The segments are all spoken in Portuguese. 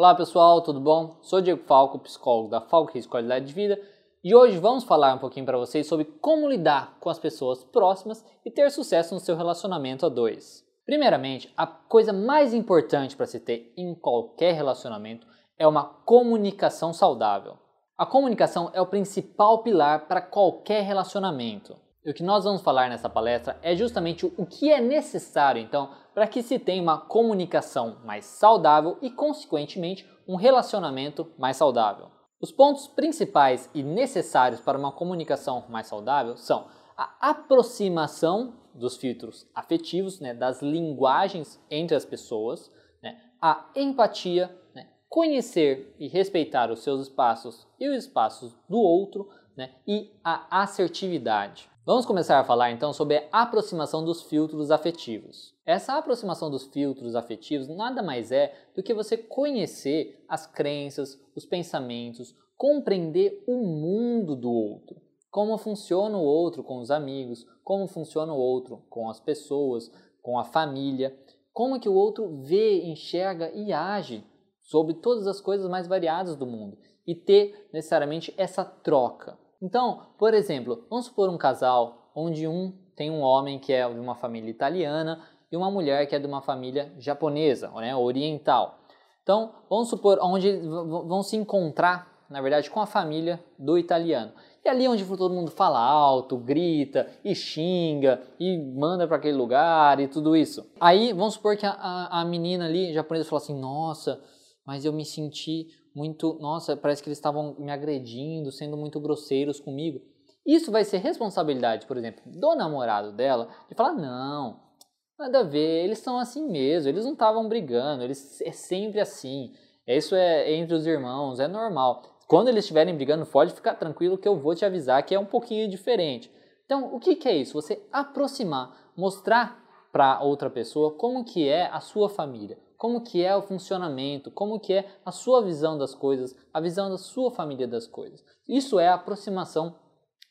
Olá pessoal, tudo bom? Sou Diego Falco, psicólogo da Falco Risco Qualidade de Vida e hoje vamos falar um pouquinho para vocês sobre como lidar com as pessoas próximas e ter sucesso no seu relacionamento a dois. Primeiramente, a coisa mais importante para se ter em qualquer relacionamento é uma comunicação saudável. A comunicação é o principal pilar para qualquer relacionamento. E o que nós vamos falar nessa palestra é justamente o que é necessário, então, para que se tenha uma comunicação mais saudável e, consequentemente, um relacionamento mais saudável. Os pontos principais e necessários para uma comunicação mais saudável são a aproximação dos filtros afetivos, né, das linguagens entre as pessoas, né, a empatia, né, conhecer e respeitar os seus espaços e os espaços do outro, né, e a assertividade. Vamos começar a falar então sobre a aproximação dos filtros afetivos. Essa aproximação dos filtros afetivos nada mais é do que você conhecer as crenças, os pensamentos, compreender o mundo do outro. Como funciona o outro com os amigos, como funciona o outro com as pessoas, com a família, como que o outro vê, enxerga e age sobre todas as coisas mais variadas do mundo e ter necessariamente essa troca. Então, por exemplo, vamos supor um casal onde um tem um homem que é de uma família italiana e uma mulher que é de uma família japonesa, né, oriental. Então, vamos supor onde vão se encontrar, na verdade, com a família do italiano. E ali onde todo mundo fala alto, grita e xinga e manda para aquele lugar e tudo isso. Aí vamos supor que a, a, a menina ali japonesa fala assim: Nossa, mas eu me senti muito, nossa, parece que eles estavam me agredindo, sendo muito grosseiros comigo. Isso vai ser responsabilidade, por exemplo, do namorado dela, de falar: não, nada a ver, eles são assim mesmo, eles não estavam brigando, eles é sempre assim. Isso é entre os irmãos, é normal. Quando eles estiverem brigando, pode ficar tranquilo que eu vou te avisar que é um pouquinho diferente. Então, o que, que é isso? Você aproximar, mostrar para outra pessoa como que é a sua família, como que é o funcionamento, como que é a sua visão das coisas, a visão da sua família das coisas. Isso é a aproximação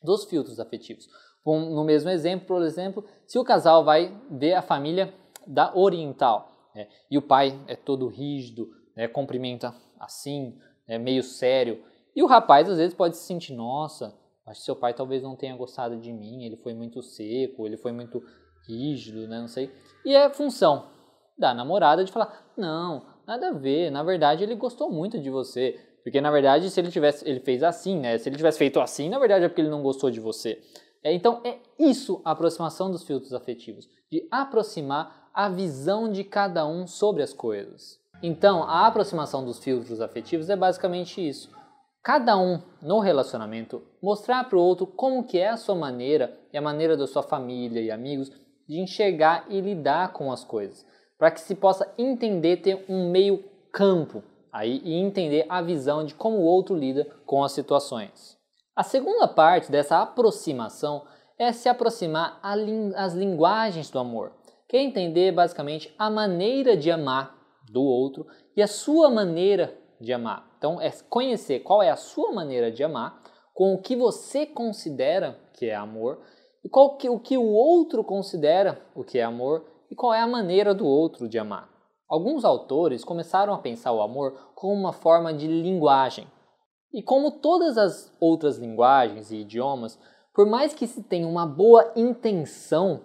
dos filtros afetivos. no mesmo exemplo, por exemplo, se o casal vai ver a família da oriental né, e o pai é todo rígido, né, cumprimenta assim, é meio sério, e o rapaz às vezes pode se sentir, nossa, acho que seu pai talvez não tenha gostado de mim, ele foi muito seco, ele foi muito rígido, né, não sei. E é função da namorada de falar: "Não, nada a ver, na verdade ele gostou muito de você". Porque na verdade, se ele tivesse, ele fez assim, né? Se ele tivesse feito assim, na verdade é porque ele não gostou de você. É, então é isso a aproximação dos filtros afetivos, de aproximar a visão de cada um sobre as coisas. Então, a aproximação dos filtros afetivos é basicamente isso. Cada um no relacionamento mostrar para o outro como que é a sua maneira e a maneira da sua família e amigos de enxergar e lidar com as coisas para que se possa entender, ter um meio campo aí e entender a visão de como o outro lida com as situações. A segunda parte dessa aproximação é se aproximar às linguagens do amor, que é entender basicamente a maneira de amar do outro e a sua maneira de amar. Então é conhecer qual é a sua maneira de amar, com o que você considera que é amor e qual que, o que o outro considera o que é amor e qual é a maneira do outro de amar. Alguns autores começaram a pensar o amor como uma forma de linguagem. E como todas as outras linguagens e idiomas, por mais que se tenha uma boa intenção,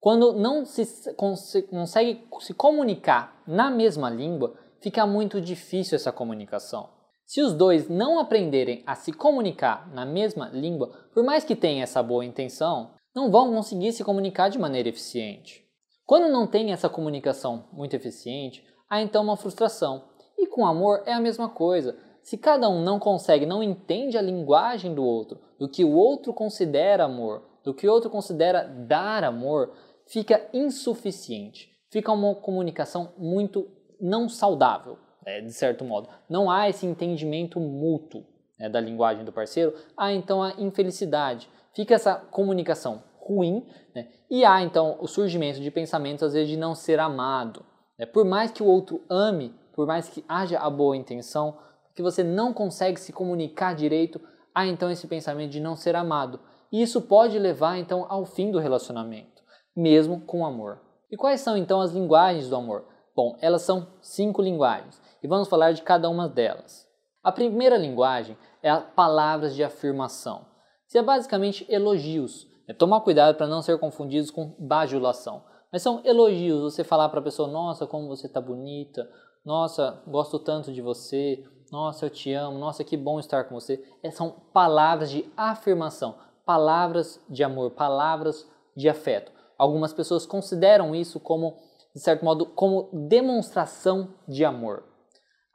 quando não se consegue se comunicar na mesma língua, fica muito difícil essa comunicação. Se os dois não aprenderem a se comunicar na mesma língua, por mais que tenha essa boa intenção, não vão conseguir se comunicar de maneira eficiente. Quando não tem essa comunicação muito eficiente, há então uma frustração. E com amor é a mesma coisa. Se cada um não consegue, não entende a linguagem do outro, do que o outro considera amor, do que o outro considera dar amor, fica insuficiente. Fica uma comunicação muito não saudável, né, de certo modo. Não há esse entendimento mútuo né, da linguagem do parceiro, há então a infelicidade. Fica essa comunicação ruim, né? e há então o surgimento de pensamentos às vezes de não ser amado. Né? Por mais que o outro ame, por mais que haja a boa intenção, que você não consegue se comunicar direito, há então esse pensamento de não ser amado. E isso pode levar então ao fim do relacionamento, mesmo com amor. E quais são então as linguagens do amor? Bom, elas são cinco linguagens. e vamos falar de cada uma delas. A primeira linguagem é a palavras de afirmação. Se é basicamente elogios. É tomar cuidado para não ser confundidos com bajulação. Mas são elogios, você falar para a pessoa, nossa, como você está bonita, nossa, gosto tanto de você, nossa, eu te amo, nossa, que bom estar com você. É, são palavras de afirmação, palavras de amor, palavras de afeto. Algumas pessoas consideram isso como, de certo modo, como demonstração de amor.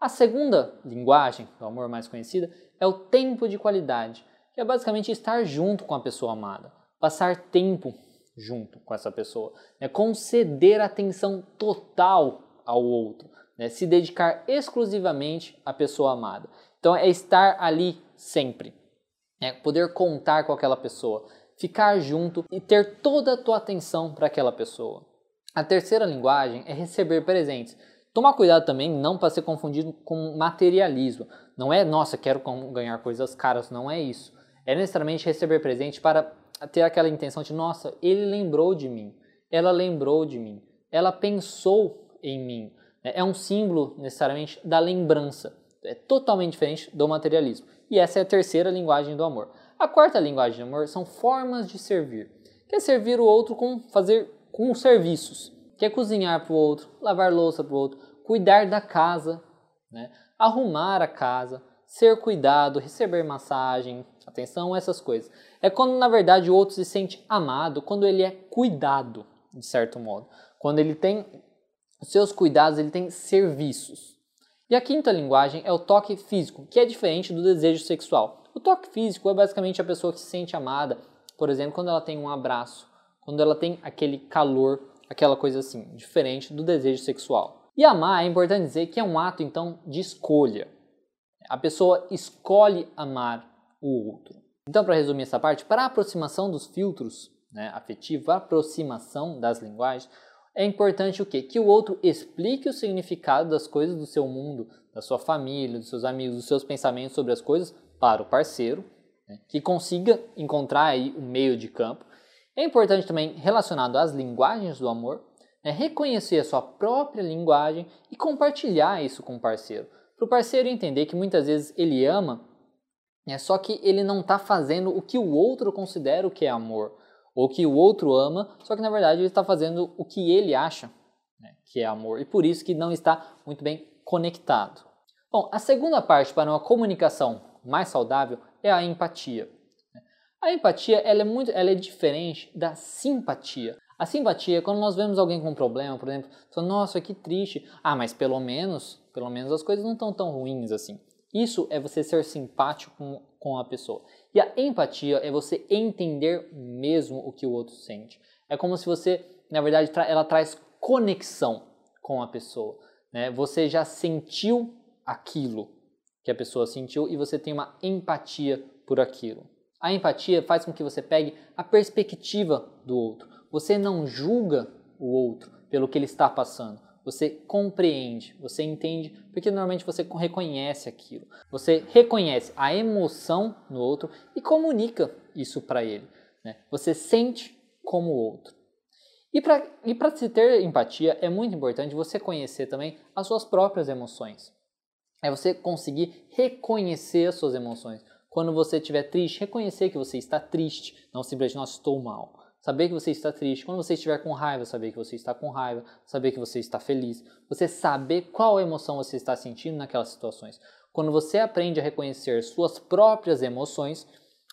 A segunda linguagem do amor mais conhecida é o tempo de qualidade, que é basicamente estar junto com a pessoa amada, passar tempo junto com essa pessoa, né? conceder atenção total ao outro, né? se dedicar exclusivamente à pessoa amada. Então é estar ali sempre, é poder contar com aquela pessoa, ficar junto e ter toda a tua atenção para aquela pessoa. A terceira linguagem é receber presentes. Tomar cuidado também não para ser confundido com materialismo. Não é, nossa, quero ganhar coisas caras, não é isso. É necessariamente receber presente para ter aquela intenção de, nossa, ele lembrou de mim, ela lembrou de mim, ela pensou em mim. É um símbolo necessariamente da lembrança. É totalmente diferente do materialismo. E essa é a terceira linguagem do amor. A quarta linguagem do amor são formas de servir. Que é servir o outro com fazer com serviços. Que é cozinhar para o outro, lavar louça para o outro, cuidar da casa, né? arrumar a casa, ser cuidado, receber massagem, atenção, essas coisas. É quando na verdade o outro se sente amado, quando ele é cuidado, de certo modo. Quando ele tem seus cuidados, ele tem serviços. E a quinta linguagem é o toque físico, que é diferente do desejo sexual. O toque físico é basicamente a pessoa que se sente amada, por exemplo, quando ela tem um abraço, quando ela tem aquele calor, aquela coisa assim, diferente do desejo sexual. E amar é importante dizer que é um ato então de escolha. A pessoa escolhe amar o outro. Então, para resumir essa parte, para a aproximação dos filtros né, afetivos, a aproximação das linguagens, é importante o quê? Que o outro explique o significado das coisas do seu mundo, da sua família, dos seus amigos, dos seus pensamentos sobre as coisas para o parceiro, né, que consiga encontrar aí o meio de campo. É importante também, relacionado às linguagens do amor, né, reconhecer a sua própria linguagem e compartilhar isso com o parceiro. Para o parceiro entender que muitas vezes ele ama é só que ele não está fazendo o que o outro considera o que é amor, ou que o outro ama, só que na verdade ele está fazendo o que ele acha né, que é amor, e por isso que não está muito bem conectado. Bom, a segunda parte para uma comunicação mais saudável é a empatia. A empatia ela é muito, ela é diferente da simpatia. A simpatia é quando nós vemos alguém com um problema, por exemplo, falando, nossa, que triste. Ah, mas pelo menos, pelo menos as coisas não estão tão ruins assim. Isso é você ser simpático com, com a pessoa. E a empatia é você entender mesmo o que o outro sente. É como se você, na verdade, ela traz conexão com a pessoa. Né? Você já sentiu aquilo que a pessoa sentiu e você tem uma empatia por aquilo. A empatia faz com que você pegue a perspectiva do outro. Você não julga o outro pelo que ele está passando você compreende, você entende, porque normalmente você reconhece aquilo. Você reconhece a emoção no outro e comunica isso para ele. Né? Você sente como o outro. E para se ter empatia, é muito importante você conhecer também as suas próprias emoções. É você conseguir reconhecer as suas emoções. Quando você estiver triste, reconhecer que você está triste, não simplesmente, nossa, estou mal. Saber que você está triste. Quando você estiver com raiva, saber que você está com raiva. Saber que você está feliz. Você saber qual emoção você está sentindo naquelas situações. Quando você aprende a reconhecer suas próprias emoções,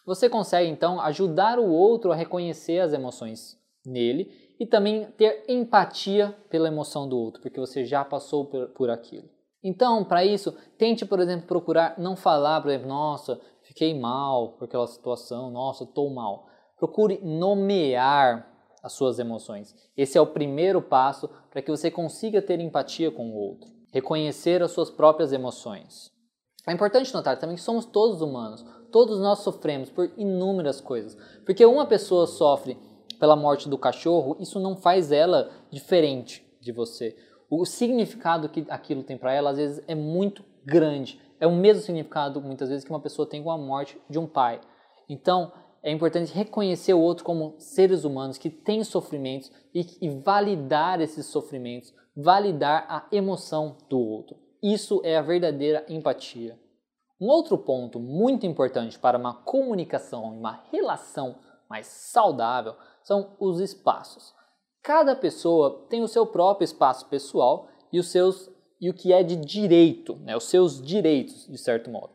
você consegue então ajudar o outro a reconhecer as emoções nele e também ter empatia pela emoção do outro, porque você já passou por, por aquilo. Então, para isso, tente, por exemplo, procurar não falar, por exemplo, nossa, fiquei mal por aquela situação, nossa, estou mal. Procure nomear as suas emoções. Esse é o primeiro passo para que você consiga ter empatia com o outro. Reconhecer as suas próprias emoções. É importante notar também que somos todos humanos. Todos nós sofremos por inúmeras coisas. Porque uma pessoa sofre pela morte do cachorro, isso não faz ela diferente de você. O significado que aquilo tem para ela, às vezes, é muito grande. É o mesmo significado, muitas vezes, que uma pessoa tem com a morte de um pai. Então, é importante reconhecer o outro como seres humanos que têm sofrimentos e, e validar esses sofrimentos, validar a emoção do outro. Isso é a verdadeira empatia. Um outro ponto muito importante para uma comunicação e uma relação mais saudável são os espaços. Cada pessoa tem o seu próprio espaço pessoal e os seus e o que é de direito, né, os seus direitos, de certo modo.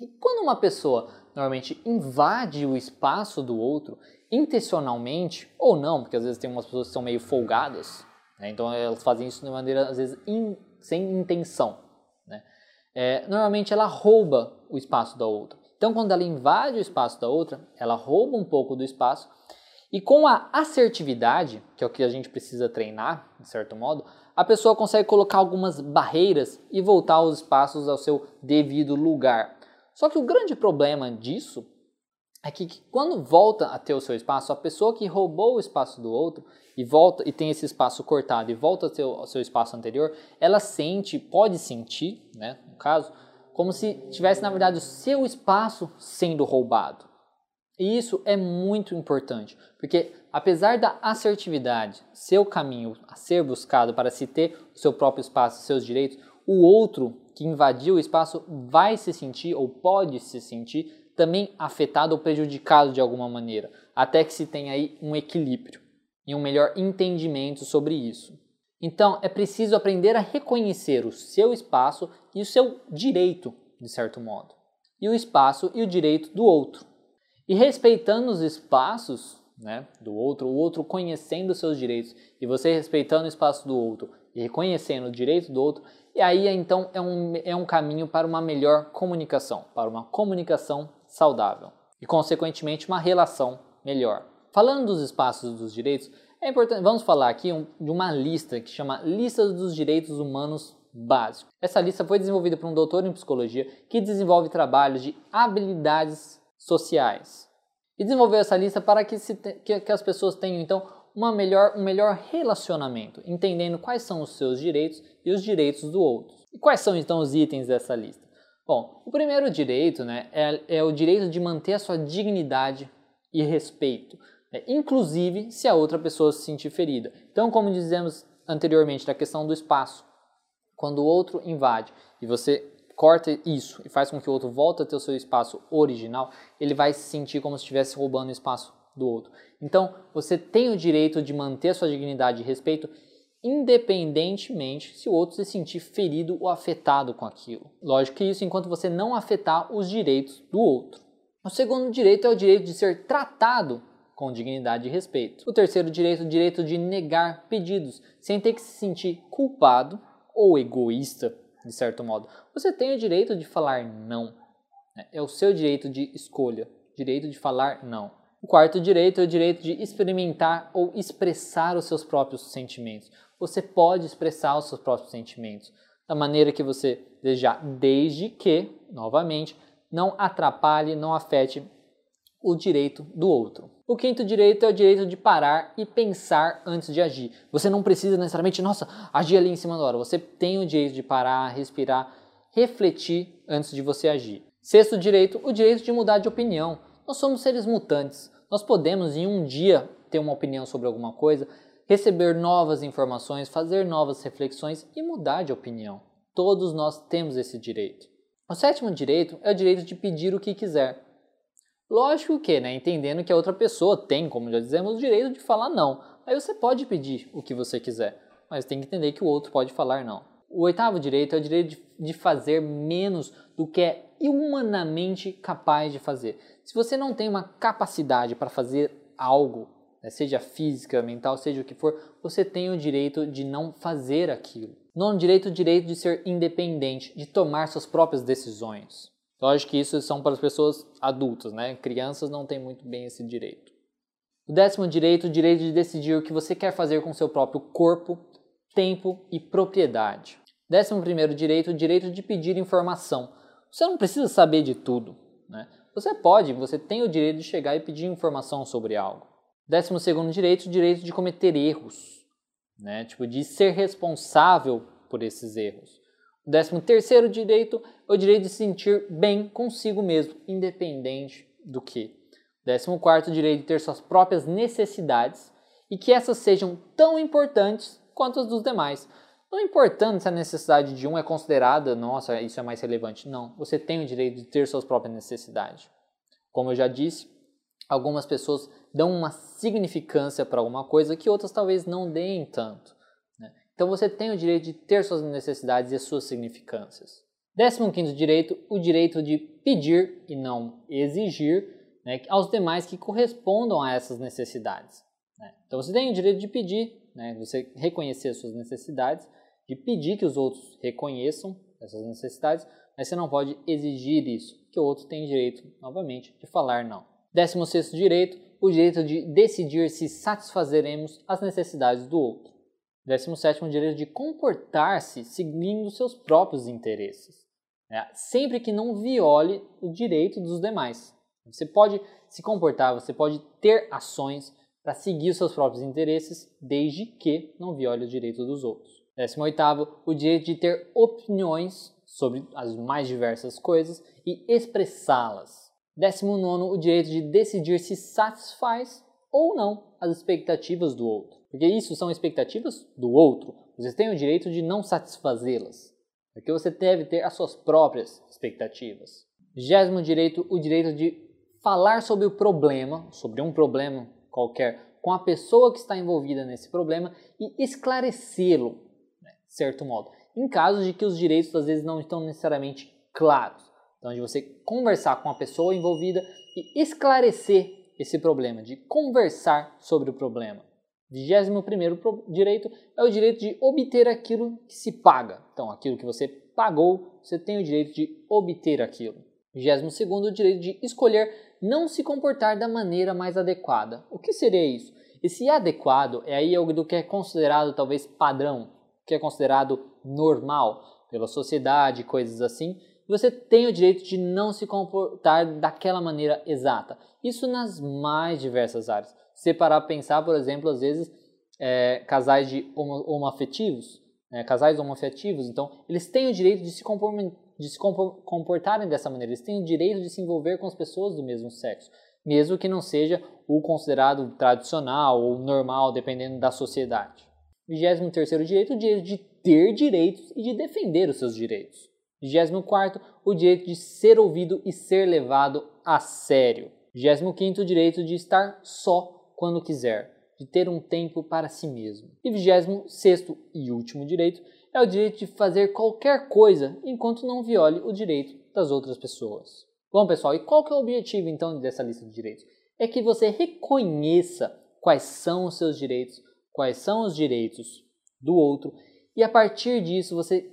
E quando uma pessoa normalmente invade o espaço do outro, intencionalmente ou não, porque às vezes tem umas pessoas que são meio folgadas, né, então elas fazem isso de maneira às vezes in, sem intenção. Né, é, normalmente ela rouba o espaço da outra. Então, quando ela invade o espaço da outra, ela rouba um pouco do espaço e com a assertividade, que é o que a gente precisa treinar, de certo modo, a pessoa consegue colocar algumas barreiras e voltar os espaços ao seu devido lugar. Só que o grande problema disso é que quando volta a ter o seu espaço, a pessoa que roubou o espaço do outro e volta e tem esse espaço cortado e volta ao seu, ao seu espaço anterior, ela sente, pode sentir, né, no caso, como se tivesse na verdade o seu espaço sendo roubado. E isso é muito importante, porque apesar da assertividade ser o caminho a ser buscado para se ter o seu próprio espaço, seus direitos, o outro que invadiu o espaço vai se sentir ou pode se sentir também afetado ou prejudicado de alguma maneira, até que se tenha aí um equilíbrio e um melhor entendimento sobre isso. Então, é preciso aprender a reconhecer o seu espaço e o seu direito, de certo modo, e o espaço e o direito do outro. E respeitando os espaços né, do outro, o outro conhecendo seus direitos e você respeitando o espaço do outro e reconhecendo o direito do outro, e aí então é um, é um caminho para uma melhor comunicação, para uma comunicação saudável e, consequentemente, uma relação melhor. Falando dos espaços dos direitos, é importante, vamos falar aqui um, de uma lista que chama Lista dos Direitos Humanos Básicos. Essa lista foi desenvolvida por um doutor em psicologia que desenvolve trabalhos de habilidades sociais. E desenvolveu essa lista para que, te, que, que as pessoas tenham, então, uma melhor, um melhor relacionamento, entendendo quais são os seus direitos e os direitos do outro. E quais são, então, os itens dessa lista? Bom, o primeiro direito né, é, é o direito de manter a sua dignidade e respeito, né, inclusive se a outra pessoa se sentir ferida. Então, como dizemos anteriormente da questão do espaço, quando o outro invade e você corta isso e faz com que o outro volte a ter o seu espaço original, ele vai se sentir como se estivesse roubando o espaço do outro. Então, você tem o direito de manter sua dignidade e respeito, independentemente se o outro se sentir ferido ou afetado com aquilo. Lógico que isso enquanto você não afetar os direitos do outro. O segundo direito é o direito de ser tratado com dignidade e respeito. O terceiro direito é o direito de negar pedidos, sem ter que se sentir culpado ou egoísta de certo modo. Você tem o direito de falar não. Né? É o seu direito de escolha, direito de falar não. O quarto direito é o direito de experimentar ou expressar os seus próprios sentimentos. Você pode expressar os seus próprios sentimentos da maneira que você desejar, desde que, novamente, não atrapalhe, não afete o direito do outro. O quinto direito é o direito de parar e pensar antes de agir. Você não precisa necessariamente, nossa, agir ali em cima da hora. Você tem o direito de parar, respirar, refletir antes de você agir. Sexto direito, o direito de mudar de opinião. Nós somos seres mutantes. Nós podemos em um dia ter uma opinião sobre alguma coisa, receber novas informações, fazer novas reflexões e mudar de opinião. Todos nós temos esse direito. O sétimo direito é o direito de pedir o que quiser. Lógico que, né, entendendo que a outra pessoa tem, como já dizemos, o direito de falar não. Aí você pode pedir o que você quiser, mas tem que entender que o outro pode falar não. O oitavo direito é o direito de, fazer menos do que é humanamente capaz de fazer. Se você não tem uma capacidade para fazer algo, né, seja física, mental, seja o que for, você tem o direito de não fazer aquilo. Não direito o direito de ser independente, de tomar suas próprias decisões. Lógico que isso são para as pessoas adultas, né? Crianças não têm muito bem esse direito. O décimo direito, o direito de decidir o que você quer fazer com seu próprio corpo, tempo e propriedade. Décimo primeiro direito, o direito de pedir informação. Você não precisa saber de tudo, né? Você pode, você tem o direito de chegar e pedir informação sobre algo. Décimo segundo direito, o direito de cometer erros, né? Tipo, de ser responsável por esses erros. O décimo terceiro direito o direito de se sentir bem consigo mesmo, independente do que. Décimo quarto direito de ter suas próprias necessidades e que essas sejam tão importantes quanto as dos demais. Não importando se a necessidade de um é considerada, nossa, isso é mais relevante. Não, você tem o direito de ter suas próprias necessidades. Como eu já disse, algumas pessoas dão uma significância para alguma coisa que outras talvez não deem tanto. Né? Então você tem o direito de ter suas necessidades e suas significâncias. Décimo quinto direito, o direito de pedir e não exigir né, aos demais que correspondam a essas necessidades. Né? Então você tem o direito de pedir, né, você reconhecer suas necessidades, de pedir que os outros reconheçam essas necessidades, mas você não pode exigir isso, que o outro tem direito, novamente, de falar não. Décimo sexto direito, o direito de decidir se satisfazeremos as necessidades do outro. Décimo sétimo direito de comportar-se seguindo seus próprios interesses, né? sempre que não viole o direito dos demais. Você pode se comportar, você pode ter ações para seguir os seus próprios interesses, desde que não viole o direito dos outros. 18. O direito de ter opiniões sobre as mais diversas coisas e expressá-las. 19. O direito de decidir se satisfaz ou não as expectativas do outro. Porque isso são expectativas do outro. Você tem o direito de não satisfazê-las. Porque você deve ter as suas próprias expectativas. Vigésimo direito, o direito de falar sobre o problema, sobre um problema qualquer, com a pessoa que está envolvida nesse problema e esclarecê-lo certo modo. Em casos de que os direitos às vezes não estão necessariamente claros. Então, de você conversar com a pessoa envolvida e esclarecer esse problema, de conversar sobre o problema. 21 direito é o direito de obter aquilo que se paga. Então, aquilo que você pagou, você tem o direito de obter aquilo. 22 o direito de escolher não se comportar da maneira mais adequada. O que seria isso? Esse adequado é aí algo do que é considerado talvez padrão, que é considerado normal pela sociedade, coisas assim, você tem o direito de não se comportar daquela maneira exata. Isso nas mais diversas áreas. Se parar para pensar, por exemplo, às vezes é, casais de homo, homoafetivos, né, casais homoafetivos, então eles têm o direito de se, de se comportarem dessa maneira, eles têm o direito de se envolver com as pessoas do mesmo sexo, mesmo que não seja o considerado tradicional ou normal, dependendo da sociedade. 23 direito, o direito de ter direitos e de defender os seus direitos. 24 o direito de ser ouvido e ser levado a sério. 25 o direito de estar só quando quiser, de ter um tempo para si mesmo. E 26 e último direito é o direito de fazer qualquer coisa enquanto não viole o direito das outras pessoas. Bom, pessoal, e qual que é o objetivo então dessa lista de direitos? É que você reconheça quais são os seus direitos, quais são os direitos do outro e a partir disso você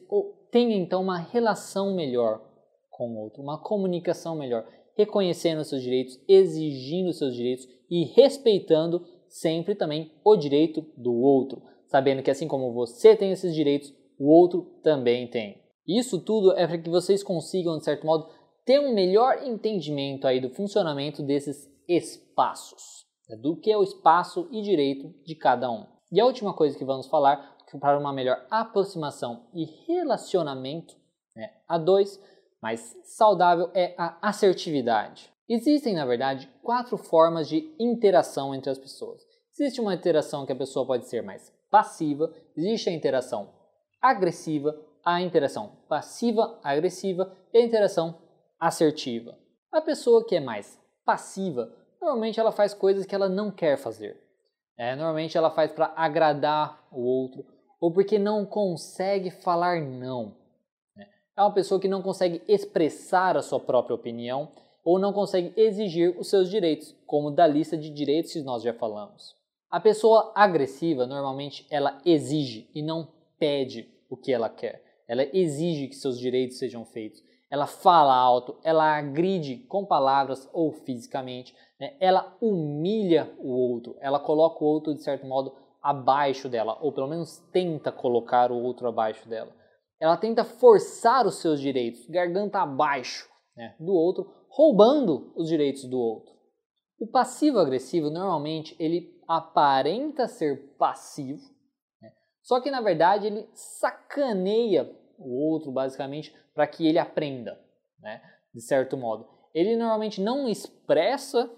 tenha então uma relação melhor com o outro, uma comunicação melhor, reconhecendo os seus direitos, exigindo os seus direitos e respeitando sempre também o direito do outro, sabendo que assim como você tem esses direitos, o outro também tem. Isso tudo é para que vocês consigam, de certo modo, ter um melhor entendimento aí do funcionamento desses espaços. É do que é o espaço e direito de cada um. E a última coisa que vamos falar para uma melhor aproximação e relacionamento né, a dois mais saudável é a assertividade. Existem, na verdade, quatro formas de interação entre as pessoas. Existe uma interação que a pessoa pode ser mais passiva, existe a interação agressiva, a interação passiva-agressiva e a interação assertiva. A pessoa que é mais passiva Normalmente ela faz coisas que ela não quer fazer. É, normalmente ela faz para agradar o outro ou porque não consegue falar não. Né? É uma pessoa que não consegue expressar a sua própria opinião ou não consegue exigir os seus direitos, como da lista de direitos que nós já falamos. A pessoa agressiva, normalmente, ela exige e não pede o que ela quer. Ela exige que seus direitos sejam feitos. Ela fala alto, ela agride com palavras ou fisicamente, né? ela humilha o outro, ela coloca o outro de certo modo abaixo dela, ou pelo menos tenta colocar o outro abaixo dela. Ela tenta forçar os seus direitos, garganta abaixo né, do outro, roubando os direitos do outro. O passivo-agressivo normalmente ele aparenta ser passivo, né, só que na verdade ele sacaneia o outro basicamente para que ele aprenda, né, de certo modo. Ele normalmente não expressa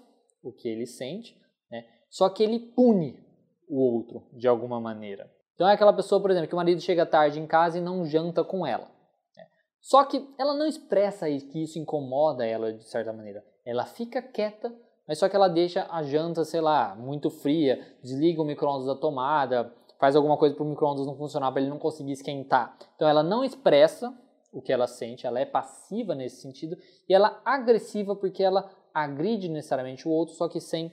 o que ele sente, né? só que ele pune o outro de alguma maneira. Então é aquela pessoa, por exemplo, que o marido chega tarde em casa e não janta com ela. Né? Só que ela não expressa que isso incomoda ela de certa maneira. Ela fica quieta, mas só que ela deixa a janta, sei lá, muito fria, desliga o micro-ondas da tomada, faz alguma coisa para o micro-ondas não funcionar, para ele não conseguir esquentar. Então ela não expressa o que ela sente, ela é passiva nesse sentido, e ela é agressiva porque ela agride necessariamente o outro, só que sem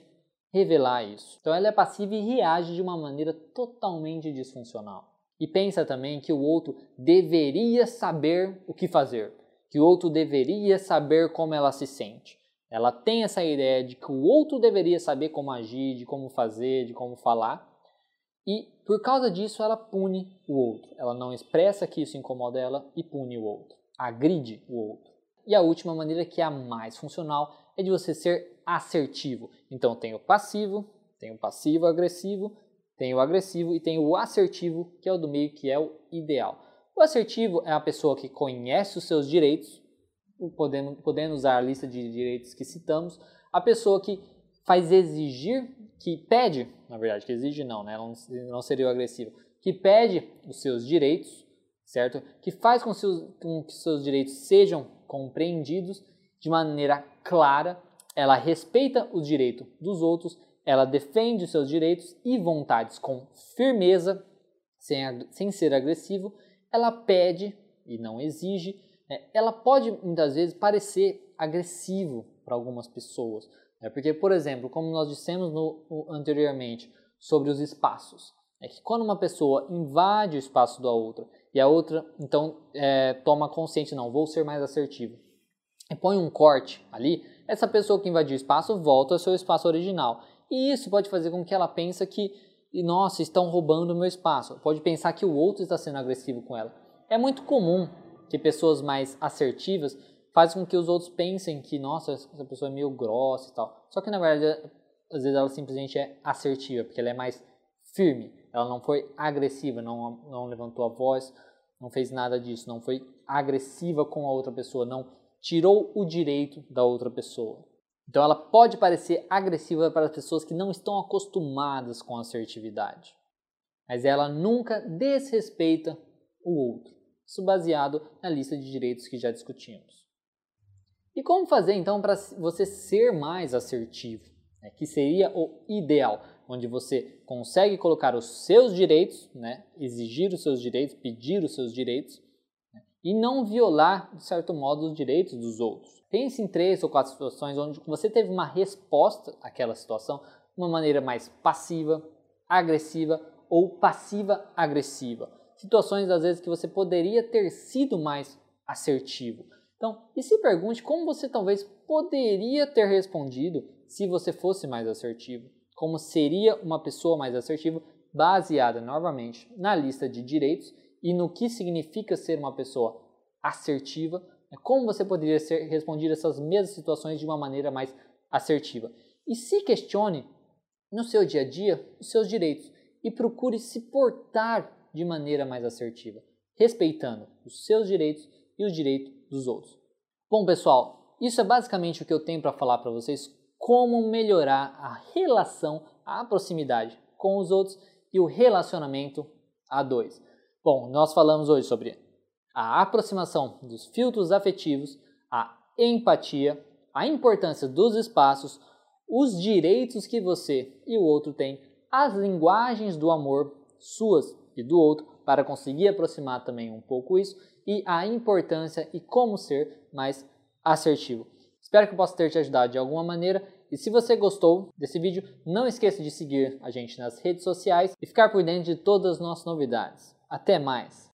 revelar isso. Então ela é passiva e reage de uma maneira totalmente disfuncional. E pensa também que o outro deveria saber o que fazer, que o outro deveria saber como ela se sente. Ela tem essa ideia de que o outro deveria saber como agir, de como fazer, de como falar. E por causa disso ela pune o outro. Ela não expressa que isso incomoda ela e pune o outro. Agride o outro. E a última maneira, que é a mais funcional, é de você ser assertivo. Então tem o passivo, tem o passivo agressivo, tem o agressivo e tem o assertivo, que é o do meio, que é o ideal. O assertivo é a pessoa que conhece os seus direitos, podendo, podendo usar a lista de direitos que citamos, a pessoa que faz exigir, que pede, na verdade, que exige não, né? não, não seria o agressivo, que pede os seus direitos, certo? Que faz com, seus, com que seus direitos sejam compreendidos de maneira clara, ela respeita o direito dos outros, ela defende os seus direitos e vontades com firmeza, sem, sem ser agressivo, ela pede e não exige, né? ela pode muitas vezes parecer agressivo para algumas pessoas, né? porque, por exemplo, como nós dissemos no, anteriormente sobre os espaços, é que quando uma pessoa invade o espaço da outra e a outra então é, toma consciente, não, vou ser mais assertivo, e põe um corte ali, essa pessoa que invadiu o espaço volta ao seu espaço original. E isso pode fazer com que ela pense que, nossa, estão roubando o meu espaço. Pode pensar que o outro está sendo agressivo com ela. É muito comum que pessoas mais assertivas façam com que os outros pensem que, nossa, essa pessoa é meio grossa e tal. Só que na verdade, às vezes ela simplesmente é assertiva, porque ela é mais firme. Ela não foi agressiva, não, não levantou a voz, não fez nada disso, não foi agressiva com a outra pessoa, não tirou o direito da outra pessoa. Então ela pode parecer agressiva para as pessoas que não estão acostumadas com assertividade, mas ela nunca desrespeita o outro. Isso baseado na lista de direitos que já discutimos. E como fazer então para você ser mais assertivo? Né? Que seria o ideal, onde você consegue colocar os seus direitos, né? exigir os seus direitos, pedir os seus direitos, e não violar, de certo modo, os direitos dos outros. Pense em três ou quatro situações onde você teve uma resposta àquela situação de uma maneira mais passiva, agressiva ou passiva-agressiva. Situações, às vezes, que você poderia ter sido mais assertivo. Então, e se pergunte como você talvez poderia ter respondido se você fosse mais assertivo. Como seria uma pessoa mais assertiva baseada novamente na lista de direitos e no que significa ser uma pessoa assertiva, né? como você poderia ser, responder essas mesmas situações de uma maneira mais assertiva. E se questione no seu dia a dia os seus direitos e procure se portar de maneira mais assertiva, respeitando os seus direitos e os direitos dos outros. Bom, pessoal, isso é basicamente o que eu tenho para falar para vocês como melhorar a relação, a proximidade com os outros e o relacionamento a dois. Bom, nós falamos hoje sobre a aproximação dos filtros afetivos, a empatia, a importância dos espaços, os direitos que você e o outro têm, as linguagens do amor, suas e do outro, para conseguir aproximar também um pouco isso, e a importância e como ser mais assertivo. Espero que eu possa ter te ajudado de alguma maneira. E se você gostou desse vídeo, não esqueça de seguir a gente nas redes sociais e ficar por dentro de todas as nossas novidades. Até mais!